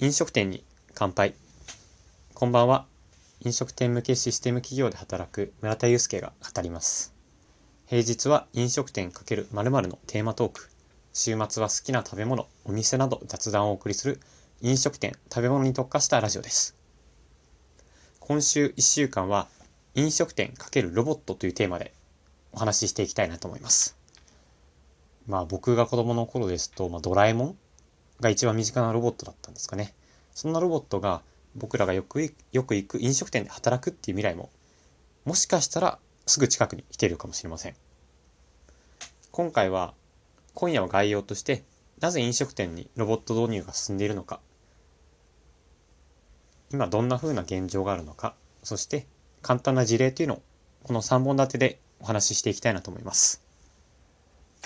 飲食店に乾杯。こんばんは。飲食店向けシステム企業で働く村田祐介が語ります。平日は飲食店×〇〇のテーマトーク。週末は好きな食べ物お店など雑談をお送りする飲食店食べ物に特化したラジオです。今週1週間は飲食店×ロボットというテーマでお話ししていきたいなと思います。まあ僕が子供の頃ですと、まあ、ドラえもんが一番身近なロボットだったんですかね。そんなロボットが僕らがよくよく行く飲食店で働くっていう未来ももしかしたらすぐ近くに来ているかもしれません。今回は今夜は概要としてなぜ飲食店にロボット導入が進んでいるのか今どんな風な現状があるのかそして簡単な事例というのをこの3本立てでお話ししていきたいなと思います。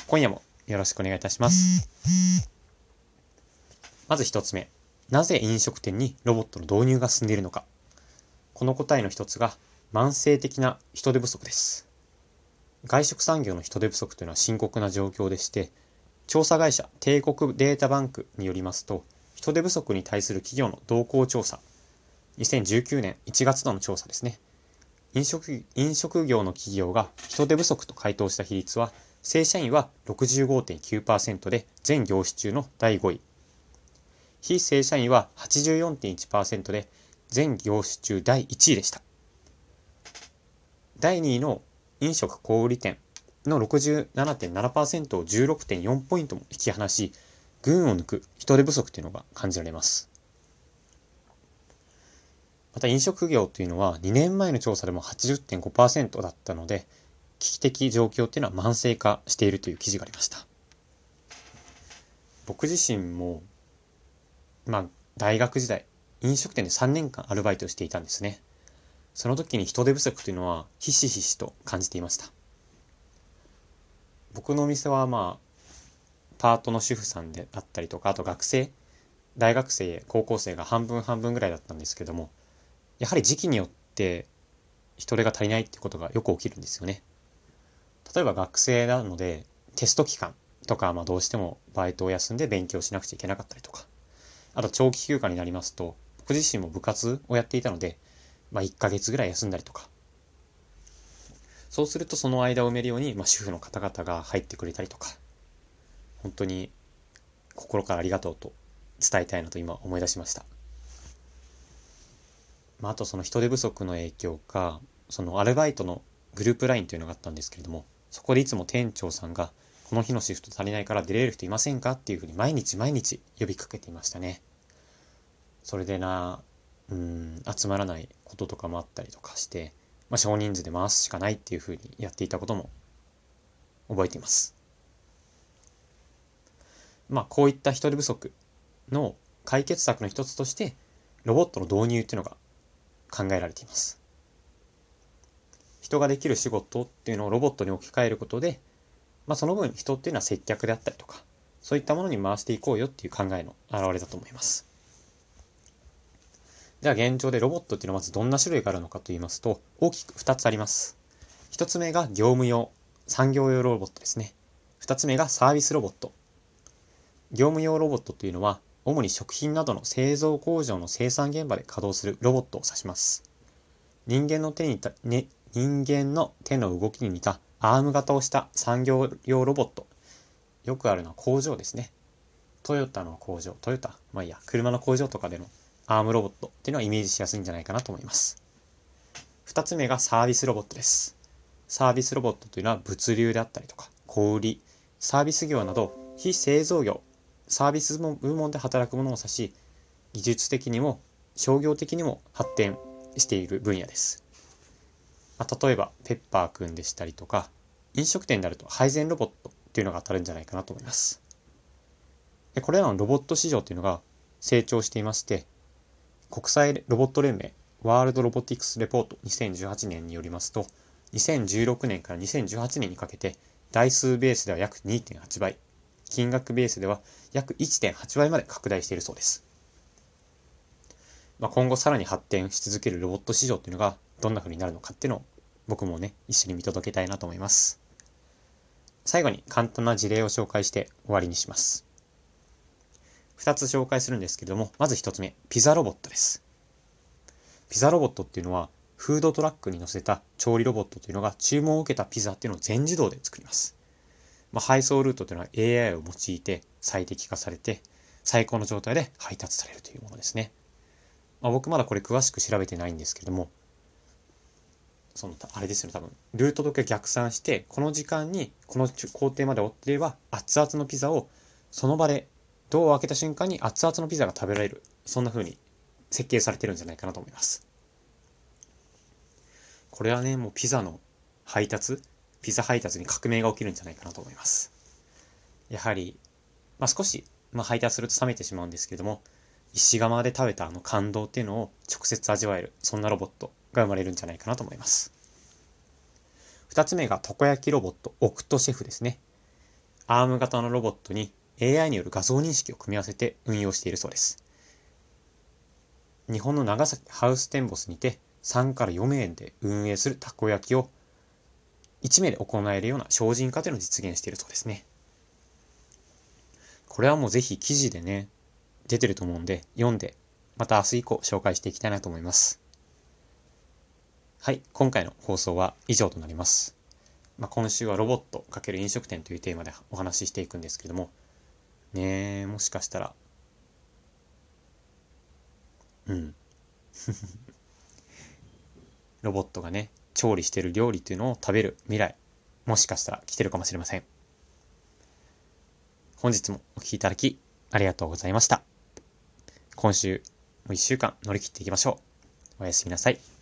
今夜もよろしくお願いいたします。まず一つ目。なぜ飲食店にロボットの導入が進んでいるのか。この答えの一つが慢性的な人手不足です。外食産業の人手不足というのは深刻な状況でして、調査会社帝国データバンクによりますと、人手不足に対する企業の動向調査、2019年1月度の調査ですね。飲食飲食業の企業が人手不足と回答した比率は正社員は65.9%で全業種中の第5位。非正社員は84.1%で全業種中第1位でした。第2位の飲食小売店の67.7%を16.4ポイントも引き離し、群を抜く人手不足というのが感じられます。また飲食業というのは2年前の調査でも80.5%だったので、危機的状況っていうのは慢性化しているという記事がありました。僕自身も、まあ、大学時代、飲食店で3年間アルバイトしていたんですね。その時に人手不足というのはひしひしと感じていました。僕のお店はまあ、パートの主婦さんであったりとか、あと学生、大学生、高校生が半分半分ぐらいだったんですけども、やはり時期によって人手が足りないってことがよく起きるんですよね。例えば学生なのでテスト期間とか、まあ、どうしてもバイトを休んで勉強しなくちゃいけなかったりとか、あと長期休暇になりますと、僕自身も部活をやっていたので、まあ、1ヶ月ぐらい休んだりとか、そうするとその間を埋めるように、まあ、主婦の方々が入ってくれたりとか、本当に心からありがとうと伝えたいなと今思い出しました。まあ、あとその人手不足の影響か、そのアルバイトのグループ LINE というのがあったんですけれども、そこでいつも店長さんが、この日のシフト足りないから出れる人いませんかっていうふうに毎日毎日呼びかけていましたね。それでな、うん、集まらないこととかもあったりとかして、まあ、少人数で回すしかないっていうふうにやっていたことも覚えています。まあ、こういった人手不足の解決策の一つとして、ロボットの導入っていうのが考えられています。人ができる仕事っていうのをロボットに置き換えることで、まあ、その分人っていうのは接客であったりとか、そういったものに回していこうよっていう考えの表れだと思います。では現状でロボットっていうのはまずどんな種類があるのかと言いますと、大きく2つあります。1つ目が業務用、産業用ロボットですね。2つ目がサービスロボット。業務用ロボットというのは、主に食品などの製造工場の生産現場で稼働するロボットを指します。人間の手にた、ね、人間の手の動きに似たアーム型をした産業用ロボット。よくあるのは工場ですね。トヨタの工場、トヨタ、まあいいや、車の工場とかでのアームロボットっていうのはイメージしやすいんじゃないかなと思います。二つ目がサービスロボットです。サービスロボットというのは物流であったりとか、小売、サービス業など非製造業、サービス部門で働く者を指し、技術的にも商業的にも発展している分野です。まあ、例えば、ペッパーくんでしたりとか、飲食店であると配膳ロボットっていうのが当たるんじゃないかなと思います。でこれらのロボット市場っていうのが成長していまして、国際ロボット連盟ワールドロボティクスレポート2018年によりますと、2016年から2018年にかけて台数ベースでは約2.8倍、金額ベースでは約1.8倍まで拡大しているそうです。まあ、今後さらに発展し続けるロボット市場っていうのがどんな風になるのかっていうのを僕もね、一緒に見届けたいなと思います。最後に簡単な事例を紹介して終わりにします。2つ紹介するんですけれども、まず1つ目、ピザロボットです。ピザロボットっていうのは、フードトラックに乗せた調理ロボットというのが注文を受けたピザっていうのを全自動で作ります。まあ、配送ルートというのは AI を用いて最適化されて、最高の状態で配達されるというものですね。まあ、僕まだこれ詳しく調べてないんですけれども、その、あれですよね、多分、ルート時計逆算して、この時間に、この工程まで追っていれば、熱々のピザを、その場で、ドアを開けた瞬間に熱々のピザが食べられる。そんな風に設計されてるんじゃないかなと思います。これはね、もうピザの配達、ピザ配達に革命が起きるんじゃないかなと思います。やはり、まあ、少し、まあ、配達すると冷めてしまうんですけれども、石窯で食べたあの感動っていうのを直接味わえる、そんなロボットが生まれるんじゃないかなと思います。二つ目が、たこ焼きロボット、オクトシェフですね。アーム型のロボットに AI による画像認識を組み合わせて運用しているそうです。日本の長崎ハウステンボスにて3から4名で運営するたこ焼きを1名で行えるような精進化というのを実現しているそうですね。これはもうぜひ記事でね、出てると思うんで、読んで、また明日以降紹介していきたいなと思います。はい、今回の放送は以上となります。まあ、今週はロボット×飲食店というテーマでお話ししていくんですけれども、ねえ、もしかしたら、うん。ロボットがね、調理してる料理っていうのを食べる未来、もしかしたら来てるかもしれません。本日もお聴きいただきありがとうございました。今週も一週間乗り切っていきましょう。おやすみなさい。